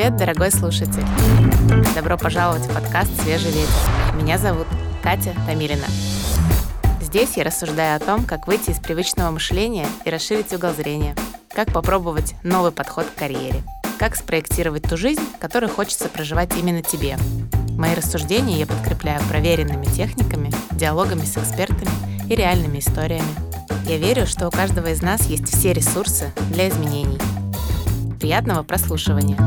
Привет, дорогой слушатель! Добро пожаловать в подкаст «Свежий ветер». Меня зовут Катя Тамирина. Здесь я рассуждаю о том, как выйти из привычного мышления и расширить угол зрения, как попробовать новый подход к карьере, как спроектировать ту жизнь, которую хочется проживать именно тебе. Мои рассуждения я подкрепляю проверенными техниками, диалогами с экспертами и реальными историями. Я верю, что у каждого из нас есть все ресурсы для изменений – Приятного прослушивания.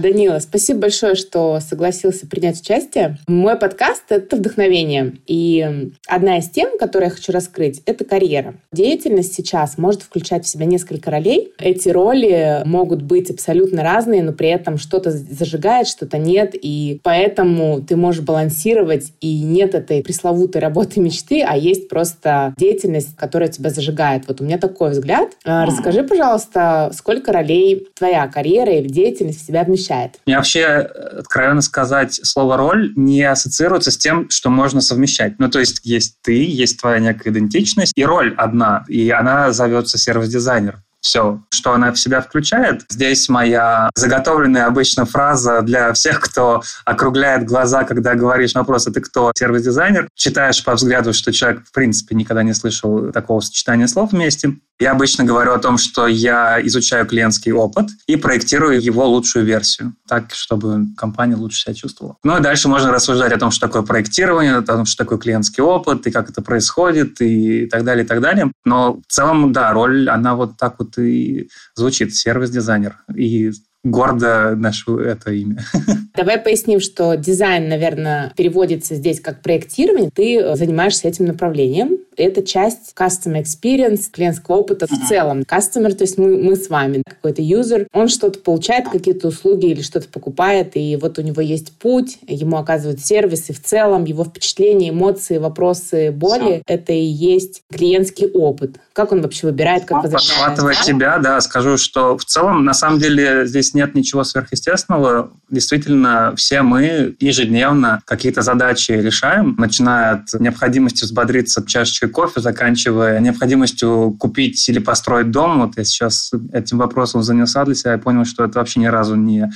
Данила, спасибо большое, что согласился принять участие. Мой подкаст — это вдохновение. И одна из тем, которую я хочу раскрыть, — это карьера. Деятельность сейчас может включать в себя несколько ролей. Эти роли могут быть абсолютно разные, но при этом что-то зажигает, что-то нет. И поэтому ты можешь балансировать, и нет этой пресловутой работы мечты, а есть просто деятельность, которая тебя зажигает. Вот у меня такой взгляд. А, расскажи, пожалуйста, сколько ролей твоя карьера или деятельность в себя вмещает? Совмещает? Мне вообще, откровенно сказать, слово «роль» не ассоциируется с тем, что можно совмещать. Ну, то есть есть ты, есть твоя некая идентичность, и роль одна, и она зовется сервис-дизайнер все, что она в себя включает. Здесь моя заготовленная обычно фраза для всех, кто округляет глаза, когда говоришь вопрос, а ты кто? Сервис-дизайнер. Читаешь по взгляду, что человек, в принципе, никогда не слышал такого сочетания слов вместе. Я обычно говорю о том, что я изучаю клиентский опыт и проектирую его лучшую версию, так, чтобы компания лучше себя чувствовала. Ну и дальше можно рассуждать о том, что такое проектирование, о том, что такое клиентский опыт, и как это происходит, и так далее, и так далее. Но в целом, да, роль, она вот так вот и звучит, сервис-дизайнер. И гордо ношу это имя. Давай поясним, что дизайн, наверное, переводится здесь как проектирование. Ты занимаешься этим направлением. Это часть customer experience, клиентского опыта в целом. Customer, то есть мы, мы с вами, какой-то юзер, он что-то получает, какие-то услуги или что-то покупает, и вот у него есть путь, ему оказывают сервис, и в целом его впечатления, эмоции, вопросы, боли — это и есть клиентский опыт. Как он вообще выбирает, как возвращается? Подхватывая тебя, да, скажу, что в целом, на самом деле, здесь нет ничего сверхъестественного. Действительно, все мы ежедневно какие-то задачи решаем, начиная от необходимости взбодриться чашечкой кофе, заканчивая необходимостью купить или построить дом. Вот я сейчас этим вопросом занялся для себя и понял, что это вообще ни разу не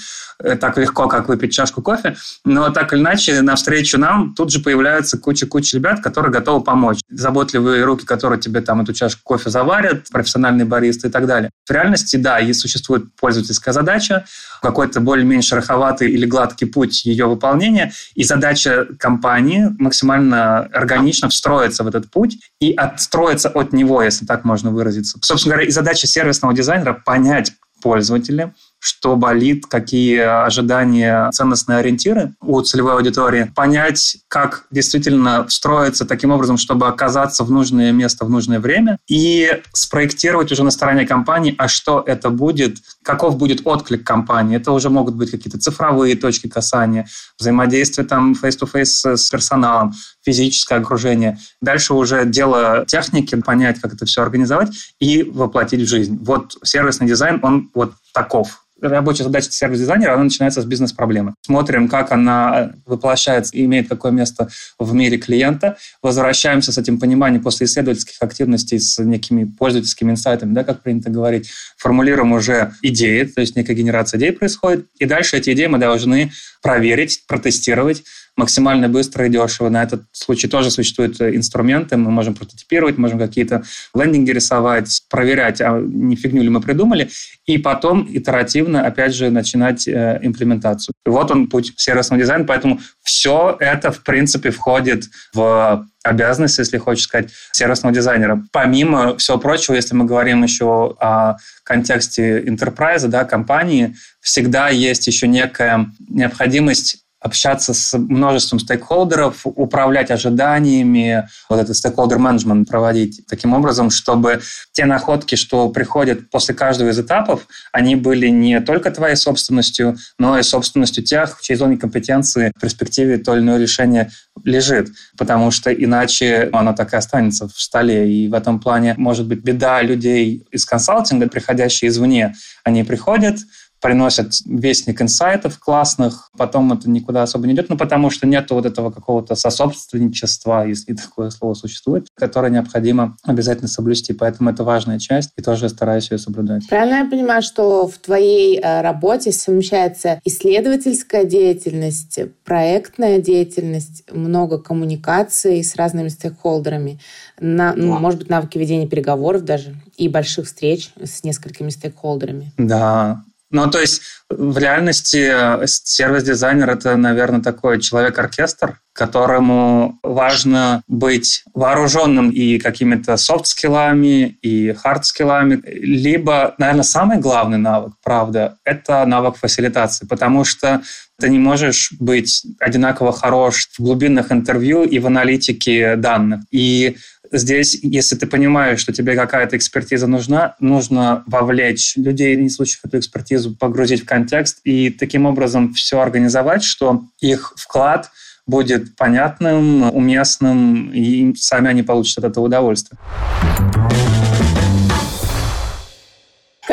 так легко, как выпить чашку кофе. Но так или иначе, навстречу нам тут же появляется куча-куча ребят, которые готовы помочь. Заботливые руки, которые тебе там эту чашку кофе заварят, профессиональные баристы и так далее. В реальности, да, и существует пользовательская задача, какой-то более-менее шероховатый или гладкий путь ее выполнения, и задача компании максимально органично встроиться в этот путь и отстроиться от него, если так можно выразиться. Собственно говоря, и задача сервисного дизайнера – понять пользователя, что болит, какие ожидания, ценностные ориентиры у целевой аудитории, понять, как действительно встроиться таким образом, чтобы оказаться в нужное место в нужное время, и спроектировать уже на стороне компании, а что это будет, каков будет отклик компании. Это уже могут быть какие-то цифровые точки касания, взаимодействие там face-to-face с персоналом, физическое окружение. Дальше уже дело техники, понять, как это все организовать и воплотить в жизнь. Вот сервисный дизайн, он вот таков рабочая задача сервис-дизайнера, она начинается с бизнес-проблемы. Смотрим, как она воплощается и имеет какое место в мире клиента. Возвращаемся с этим пониманием после исследовательских активностей с некими пользовательскими инсайтами, да, как принято говорить. Формулируем уже идеи, то есть некая генерация идей происходит. И дальше эти идеи мы должны проверить, протестировать, максимально быстро и дешево. На этот случай тоже существуют инструменты. Мы можем прототипировать, можем какие-то лендинги рисовать, проверять, а не фигню ли мы придумали, и потом итеративно, опять же, начинать э, имплементацию. Вот он путь сервисного дизайна, поэтому все это, в принципе, входит в обязанность, если хочешь сказать, сервисного дизайнера. Помимо всего прочего, если мы говорим еще о контексте enterprise, да, компании, всегда есть еще некая необходимость общаться с множеством стейкхолдеров, управлять ожиданиями, вот этот стейкхолдер менеджмент проводить таким образом, чтобы те находки, что приходят после каждого из этапов, они были не только твоей собственностью, но и собственностью тех, в чьей зоне компетенции в перспективе то или иное решение лежит, потому что иначе оно так и останется в столе. И в этом плане может быть беда людей из консалтинга, приходящие извне. Они приходят, приносят вестник инсайтов классных, потом это никуда особо не идет, ну, потому что нет вот этого какого-то сособственничества, если такое слово существует, которое необходимо обязательно соблюсти. Поэтому это важная часть, и тоже стараюсь ее соблюдать. Правильно я понимаю, что в твоей э, работе совмещается исследовательская деятельность, проектная деятельность, много коммуникаций с разными стейкхолдерами, на, ну, может быть, навыки ведения переговоров даже и больших встреч с несколькими стейкхолдерами. Да, ну, то есть в реальности э, сервис-дизайнер — это, наверное, такой человек-оркестр, которому важно быть вооруженным и какими-то софт-скиллами, и хард-скиллами. Либо, наверное, самый главный навык, правда, это навык фасилитации, потому что ты не можешь быть одинаково хорош в глубинных интервью и в аналитике данных. И здесь, если ты понимаешь, что тебе какая-то экспертиза нужна, нужно вовлечь людей, несущих эту экспертизу, погрузить в контекст и таким образом все организовать, что их вклад будет понятным, уместным, и сами они получат от этого удовольствие.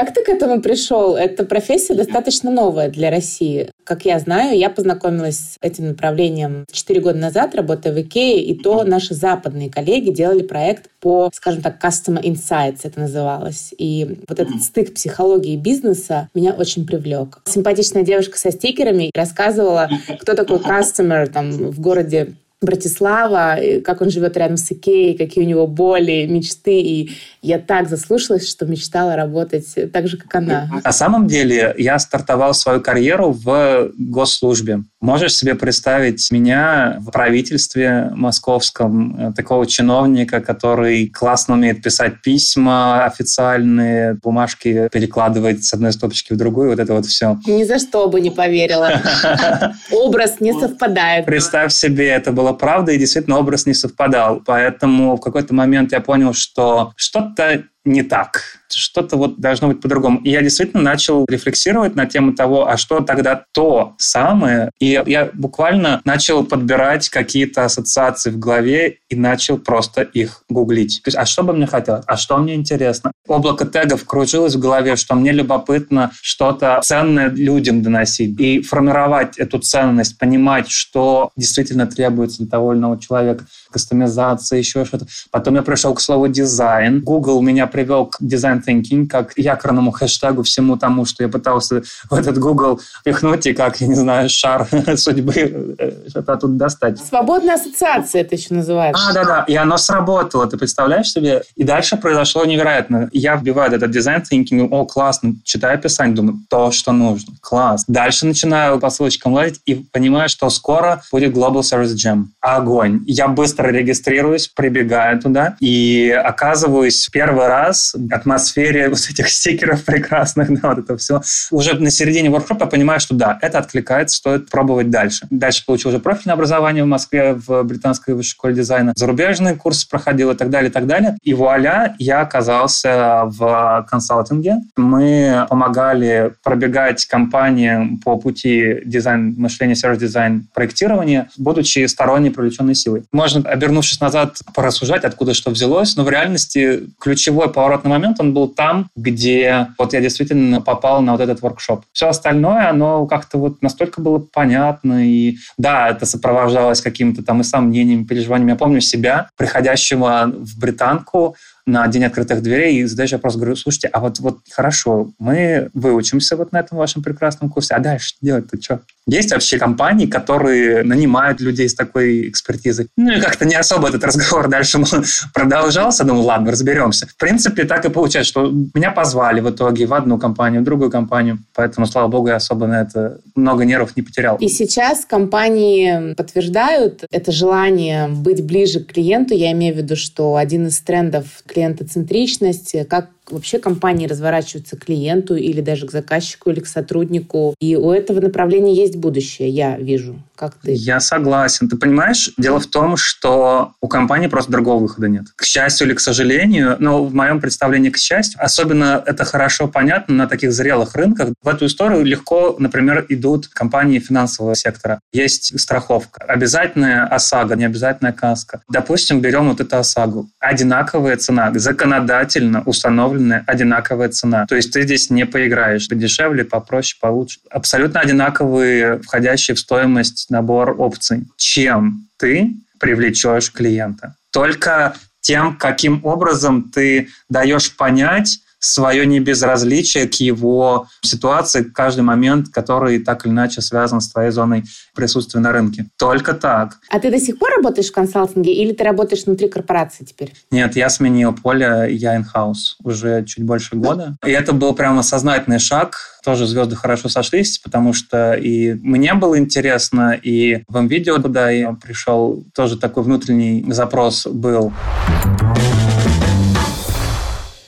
Как ты к этому пришел? Эта профессия достаточно новая для России. Как я знаю, я познакомилась с этим направлением 4 года назад, работая в Икее, и то наши западные коллеги делали проект по, скажем так, Customer Insights это называлось. И вот этот стык психологии и бизнеса меня очень привлек. Симпатичная девушка со стикерами рассказывала, кто такой customer там в городе Братислава, как он живет рядом с Икеей, какие у него боли, мечты. И я так заслушалась, что мечтала работать так же, как она. На самом деле я стартовал свою карьеру в госслужбе. Можешь себе представить меня в правительстве московском, э, такого чиновника, который классно умеет писать письма официальные, бумажки перекладывать с одной стопочки в другую, вот это вот все. Ни за что бы не поверила. Образ не совпадает. Представь себе, это было правда, и действительно образ не совпадал. Поэтому в какой-то момент я понял, что что-то не так что-то вот должно быть по-другому. И я действительно начал рефлексировать на тему того, а что тогда то самое. И я буквально начал подбирать какие-то ассоциации в голове и начал просто их гуглить. То есть, а что бы мне хотелось? А что мне интересно? Облако тегов кружилось в голове, что мне любопытно что-то ценное людям доносить и формировать эту ценность, понимать, что действительно требуется для того или иного человека. Кастомизация, еще что-то. Потом я пришел к слову дизайн. Google меня привел к дизайн thinking, как якорному хэштегу всему тому, что я пытался в этот Google пихнуть и как, я не знаю, шар судьбы э, что-то тут достать. Свободная ассоциация это еще называется. А, да-да, и оно сработало, ты представляешь себе? И дальше произошло невероятно. Я вбиваю этот дизайн thinking, о, классно, читаю описание, думаю, то, что нужно, класс. Дальше начинаю по ссылочкам лазить и понимаю, что скоро будет Global Service Jam. Огонь. Я быстро регистрируюсь, прибегаю туда и оказываюсь первый раз атмосфера атмосфере вот этих стикеров прекрасных, да, вот это все. Уже на середине воркшопа понимаю, что да, это откликается, стоит пробовать дальше. Дальше получил уже профильное образование в Москве, в британской высшей школе дизайна, зарубежные курсы проходил и так далее, и так далее. И вуаля, я оказался в консалтинге. Мы помогали пробегать компаниям по пути дизайн, мышления, сервис-дизайн, проектирования, будучи сторонней привлеченной силой. Можно, обернувшись назад, порассуждать, откуда что взялось, но в реальности ключевой поворотный момент, он был там, где вот я действительно попал на вот этот воркшоп. Все остальное, оно как-то вот настолько было понятно, и да, это сопровождалось какими-то там и сомнениями, переживаниями. Я помню себя, приходящего в британку, на День открытых дверей и задаешь вопрос, говорю, слушайте, а вот, вот хорошо, мы выучимся вот на этом вашем прекрасном курсе, а дальше делать-то что? Есть вообще компании, которые нанимают людей с такой экспертизой. Ну и как-то не особо этот разговор дальше продолжался. Думаю, ладно, разберемся. В принципе, так и получается, что меня позвали в итоге в одну компанию, в другую компанию. Поэтому, слава богу, я особо на это много нервов не потерял. И сейчас компании подтверждают это желание быть ближе к клиенту. Я имею в виду, что один из трендов клиентоцентричность, как вообще компании разворачиваются к клиенту или даже к заказчику или к сотруднику. И у этого направления есть будущее, я вижу. Как ты? Я согласен. Ты понимаешь, дело в том, что у компании просто другого выхода нет. К счастью или к сожалению, но в моем представлении к счастью, особенно это хорошо понятно на таких зрелых рынках. В эту историю легко, например, идут компании финансового сектора. Есть страховка. Обязательная ОСАГО, не обязательная каска. Допустим, берем вот эту ОСАГО. Одинаковая цена законодательно установленная одинаковая цена. То есть ты здесь не поиграешь. Ты дешевле, попроще, получше. Абсолютно одинаковые, входящие в стоимость набор опций. Чем ты привлечешь клиента? Только тем, каким образом ты даешь понять, свое небезразличие к его ситуации, каждый момент, который так или иначе связан с твоей зоной присутствия на рынке. Только так. А ты до сих пор работаешь в консалтинге или ты работаешь внутри корпорации теперь? Нет, я сменил поле, я in-house уже чуть больше года. И это был прямо сознательный шаг. Тоже звезды хорошо сошлись, потому что и мне было интересно, и в видео, куда я пришел, тоже такой внутренний запрос был.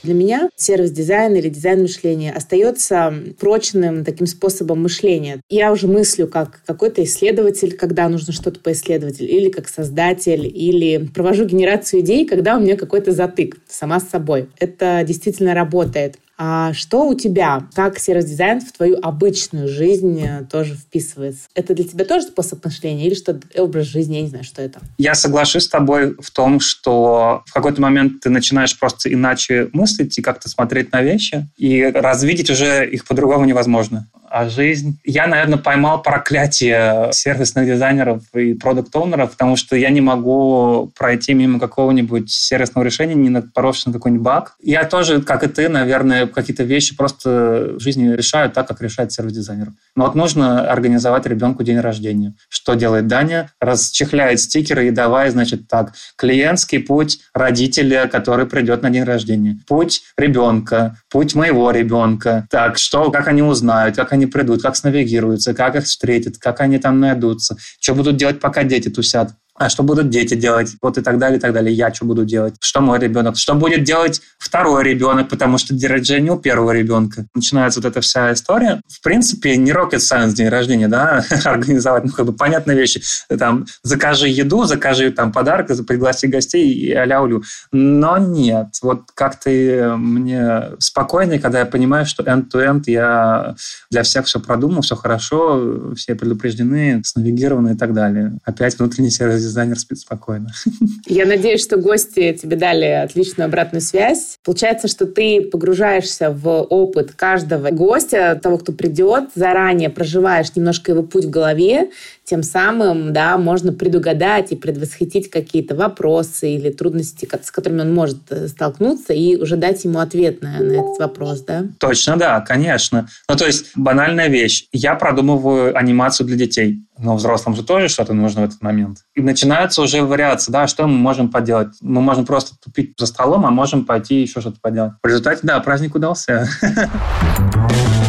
Для меня сервис-дизайн или дизайн мышления остается прочным таким способом мышления. Я уже мыслю как какой-то исследователь, когда нужно что-то поисследовать, или как создатель, или провожу генерацию идей, когда у меня какой-то затык сама с собой. Это действительно работает. А что у тебя? Как сервис-дизайн в твою обычную жизнь э, тоже вписывается? Это для тебя тоже способ мышления или что образ жизни? Я не знаю, что это. Я соглашусь с тобой в том, что в какой-то момент ты начинаешь просто иначе мыслить и как-то смотреть на вещи, и развидеть уже их по-другому невозможно а жизнь. Я, наверное, поймал проклятие сервисных дизайнеров и продукт-оунеров, потому что я не могу пройти мимо какого-нибудь сервисного решения, не напоровшись на какой-нибудь баг. Я тоже, как и ты, наверное, какие-то вещи просто в жизни решаю так, как решает сервис-дизайнер. Но вот нужно организовать ребенку день рождения. Что делает Даня? Расчехляет стикеры и давай, значит, так, клиентский путь родителя, который придет на день рождения. Путь ребенка, путь моего ребенка. Так, что, как они узнают, как они они придут, как снавигируются, как их встретят, как они там найдутся, что будут делать, пока дети тусят а что будут дети делать, вот и так далее, и так далее. Я что буду делать, что мой ребенок, что будет делать второй ребенок, потому что день рождения у первого ребенка. Начинается вот эта вся история. В принципе, не rocket science день рождения, да, организовать, ну, как бы понятные вещи. Там, закажи еду, закажи там подарок, пригласи гостей и а улю. Но нет, вот как-то мне спокойнее, когда я понимаю, что end-to-end я для всех все продумал, все хорошо, все предупреждены, снавигированы и так далее. Опять внутренний сервис дизайнер спит спокойно. Я надеюсь, что гости тебе дали отличную обратную связь. Получается, что ты погружаешься в опыт каждого гостя, того, кто придет, заранее проживаешь немножко его путь в голове, тем самым, да, можно предугадать и предвосхитить какие-то вопросы или трудности, с которыми он может э, столкнуться, и уже дать ему ответ на, на этот вопрос, да? Точно, да, конечно. Ну, то есть банальная вещь. Я продумываю анимацию для детей, но взрослым же тоже что-то нужно в этот момент. И начинаются уже вариации, да, что мы можем поделать. Мы можем просто тупить за столом, а можем пойти еще что-то поделать. В результате, да, праздник удался.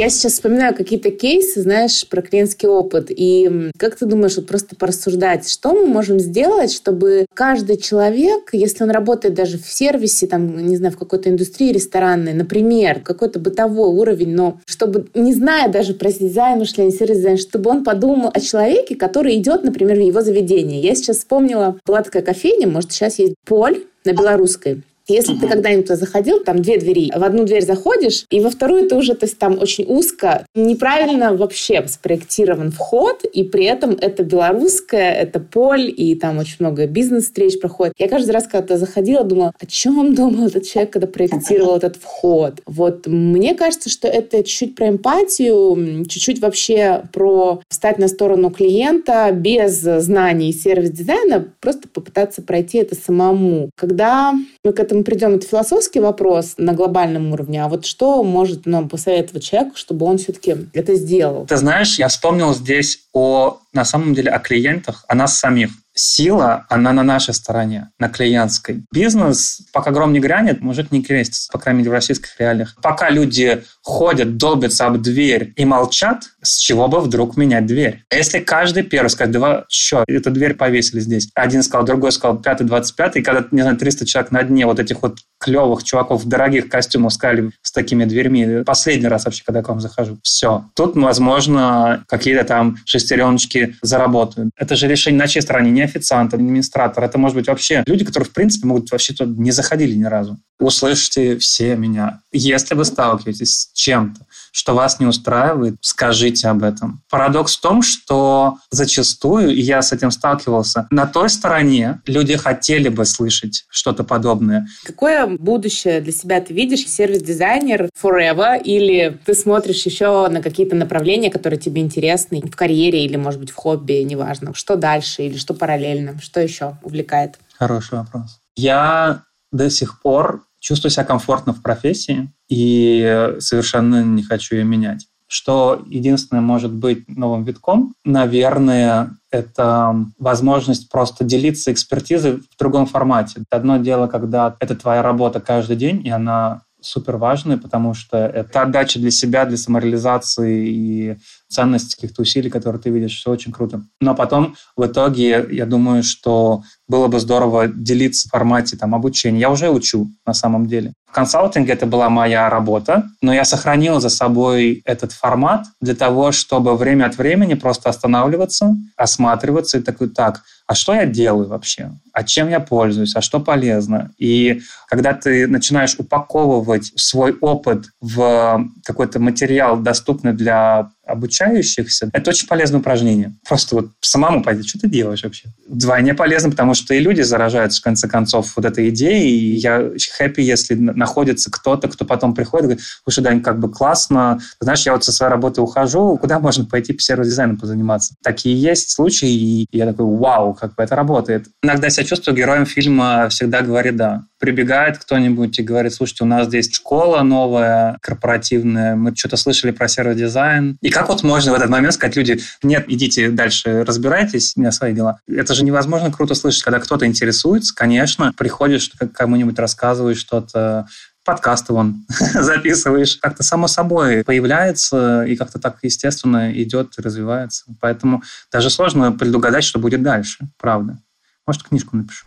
Я сейчас вспоминаю какие-то кейсы, знаешь, про клиентский опыт. И как ты думаешь, вот просто порассуждать, что мы можем сделать, чтобы каждый человек, если он работает даже в сервисе, там, не знаю, в какой-то индустрии ресторанной, например, какой-то бытовой уровень, но чтобы, не зная даже про дизайн мышления, сервис-дизайн, чтобы он подумал о человеке, который идет, например, в его заведение. Я сейчас вспомнила, была такая кофейня, может, сейчас есть Поль на белорусской. Если ты когда-нибудь заходил, там две двери, в одну дверь заходишь, и во вторую ты уже, то есть там очень узко, неправильно вообще спроектирован вход, и при этом это белорусская, это поль, и там очень много бизнес-встреч проходит. Я каждый раз, когда заходила, думала, о чем думал этот человек, когда проектировал этот вход. Вот мне кажется, что это чуть-чуть про эмпатию, чуть-чуть вообще про встать на сторону клиента без знаний сервис-дизайна, просто попытаться пройти это самому. Когда мы к этому мы придем, это философский вопрос на глобальном уровне, а вот что может нам посоветовать человеку, чтобы он все-таки это сделал? Ты знаешь, я вспомнил здесь о, на самом деле, о клиентах, о нас самих сила, она на нашей стороне, на клиентской. Бизнес, пока гром не грянет, мужик не крестится, по крайней мере, в российских реалиях. Пока люди ходят, долбятся об дверь и молчат, с чего бы вдруг менять дверь? Если каждый первый скажет, два, что, эту дверь повесили здесь. Один сказал, другой сказал, пятый, двадцать пятый, когда, не знаю, 300 человек на дне вот этих вот клевых чуваков в дорогих костюмах сказали с такими дверьми, последний раз вообще, когда к вам захожу, все. Тут, возможно, какие-то там шестереночки заработают. Это же решение на чьей стороне? Не официант, администратор. Это может быть вообще люди, которые, в принципе, могут вообще туда не заходили ни разу. Услышьте все меня Если вы сталкиваетесь с чем-то, что вас не устраивает, скажите об этом. Парадокс в том, что зачастую, и я с этим сталкивался, на той стороне люди хотели бы слышать что-то подобное. Какое будущее для себя ты видишь? Сервис-дизайнер forever или ты смотришь еще на какие-то направления, которые тебе интересны в карьере или, может быть, в хобби, неважно. Что дальше или что параллельно? Что еще увлекает? Хороший вопрос. Я до сих пор чувствую себя комфортно в профессии и совершенно не хочу ее менять. Что единственное может быть новым витком, наверное, это возможность просто делиться экспертизой в другом формате. Одно дело, когда это твоя работа каждый день, и она супер важная, потому что это отдача для себя, для самореализации и ценность каких-то усилий, которые ты видишь, все очень круто. Но потом в итоге я думаю, что было бы здорово делиться в формате там, обучения. Я уже учу на самом деле. В консалтинге это была моя работа, но я сохранил за собой этот формат для того, чтобы время от времени просто останавливаться, осматриваться и такой, так, а что я делаю вообще? А чем я пользуюсь? А что полезно? И когда ты начинаешь упаковывать свой опыт в какой-то материал, доступный для обучающихся, это очень полезное упражнение. Просто вот самому пойти, что ты делаешь вообще? Вдвойне полезно, потому что и люди заражаются, в конце концов, вот этой идеей. И я хэппи, если находится кто-то, кто потом приходит и говорит, слушай, Дань, как бы классно, знаешь, я вот со своей работы ухожу, куда можно пойти по сервис-дизайну позаниматься? Такие есть случаи, и я такой, вау, как бы это работает. Иногда себя чувствую героем фильма «Всегда говори да» прибегает кто-нибудь и говорит, слушайте, у нас здесь школа новая, корпоративная, мы что-то слышали про сервис-дизайн. И как вот можно в этот момент сказать люди, нет, идите дальше, разбирайтесь, у меня свои дела. Это же невозможно круто слышать, когда кто-то интересуется, конечно, приходишь, кому-нибудь рассказываешь что-то, подкасты вон записываешь, как-то само собой появляется и как-то так естественно идет развивается. Поэтому даже сложно предугадать, что будет дальше, правда. Может, книжку напишу.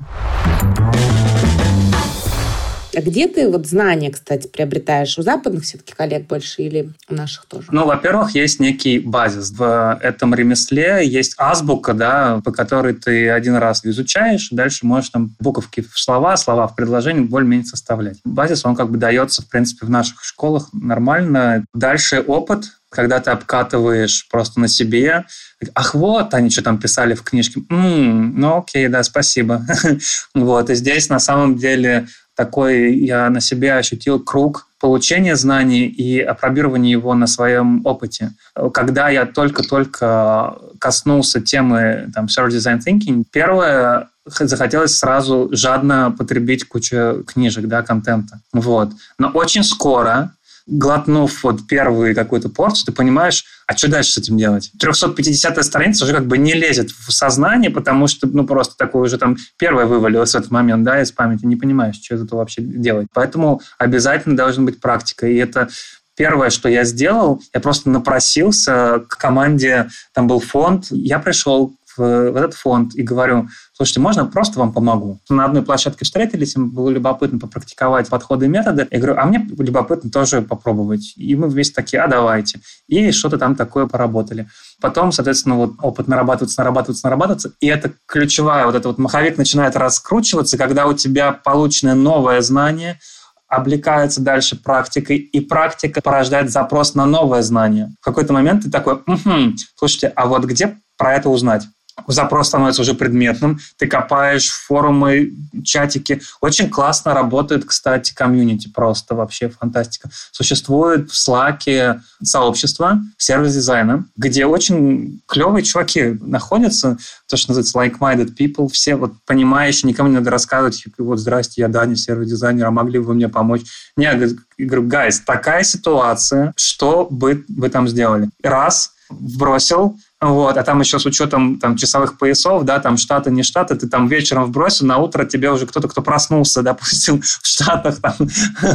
А где ты вот знания, кстати, приобретаешь? У западных все-таки коллег больше или у наших тоже? Ну, во-первых, есть некий базис. В этом ремесле есть азбука, да, по которой ты один раз изучаешь, дальше можешь там буковки в слова, слова в предложение более-менее составлять. Базис, он как бы дается, в принципе, в наших школах нормально. Дальше опыт, когда ты обкатываешь просто на себе, ах, вот, они что там писали в книжке, м-м, ну окей, да, спасибо. вот, и здесь на самом деле такой я на себе ощутил круг получения знаний и опробирования его на своем опыте. Когда я только-только коснулся темы там, Service Design Thinking, первое, захотелось сразу жадно потребить кучу книжек, да, контента. Вот. Но очень скоро глотнув вот первую какую-то порцию, ты понимаешь, а что дальше с этим делать? 350-я страница уже как бы не лезет в сознание, потому что, ну, просто такое уже там первое вывалилось в этот момент, да, из памяти, не понимаешь, что этого вообще делать. Поэтому обязательно должна быть практика, и это Первое, что я сделал, я просто напросился к команде, там был фонд, я пришел в, этот фонд и говорю, слушайте, можно просто вам помогу? На одной площадке встретились, им было любопытно попрактиковать подходы и методы. Я говорю, а мне любопытно тоже попробовать. И мы вместе такие, а давайте. И что-то там такое поработали. Потом, соответственно, вот опыт нарабатывается, нарабатывается, нарабатывается. И это ключевая, вот этот вот маховик начинает раскручиваться, когда у тебя полученное новое знание – облекается дальше практикой, и практика порождает запрос на новое знание. В какой-то момент ты такой, угу, слушайте, а вот где про это узнать? Запрос становится уже предметным, ты копаешь форумы, чатики. Очень классно работает, кстати, комьюнити, просто вообще фантастика. Существует в Slack сообщество сервис-дизайна, где очень клевые чуваки находятся, то, что называется like-minded people, все вот понимающие, никому не надо рассказывать, вот, здрасте, я Даня, сервис-дизайнер, а могли бы вы мне помочь? Не, я говорю, гайс, такая ситуация, что бы вы там сделали? Раз, вбросил, вот, а там еще с учетом там, часовых поясов, да, там штаты, не штаты, ты там вечером вбросил, на утро тебе уже кто-то, кто проснулся, допустим, в Штатах, там,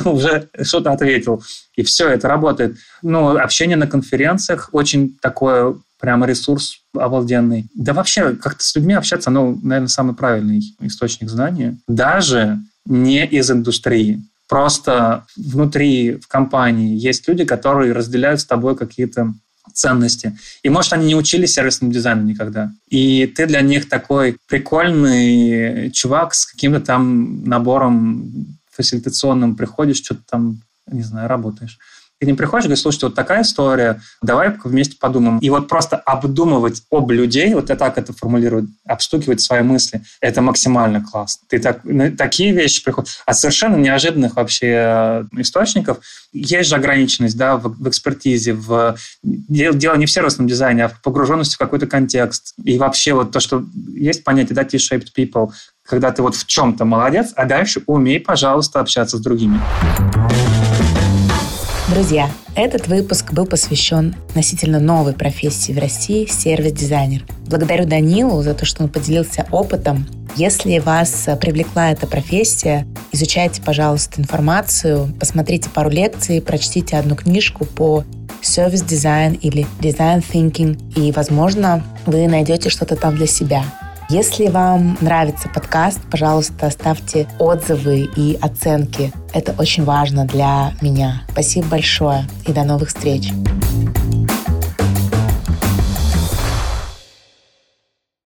уже что-то ответил. И все, это работает. Ну, общение на конференциях очень такое прямо ресурс обалденный. Да вообще, как-то с людьми общаться, ну, наверное, самый правильный источник знания. Даже не из индустрии. Просто внутри, в компании есть люди, которые разделяют с тобой какие-то ценности. И, может, они не учились сервисному дизайну никогда. И ты для них такой прикольный чувак с каким-то там набором фасилитационным приходишь, что-то там не знаю, работаешь. Ты не приходишь и говоришь, слушайте, вот такая история, давай вместе подумаем. И вот просто обдумывать об людей, вот я так это формулирую, обстукивать свои мысли, это максимально классно. Ты так, такие вещи приходят. От совершенно неожиданных вообще э, источников есть же ограниченность да, в, в экспертизе, в дело не в сервисном дизайне, а в погруженности в какой-то контекст. И вообще вот то, что есть понятие да, T-shaped people, когда ты вот в чем-то молодец, а дальше умей, пожалуйста, общаться с другими. Друзья, этот выпуск был посвящен относительно новой профессии в России – сервис-дизайнер. Благодарю Данилу за то, что он поделился опытом. Если вас привлекла эта профессия, изучайте, пожалуйста, информацию, посмотрите пару лекций, прочтите одну книжку по сервис-дизайн или дизайн thinking, и, возможно, вы найдете что-то там для себя. Если вам нравится подкаст, пожалуйста, оставьте отзывы и оценки. Это очень важно для меня. Спасибо большое и до новых встреч.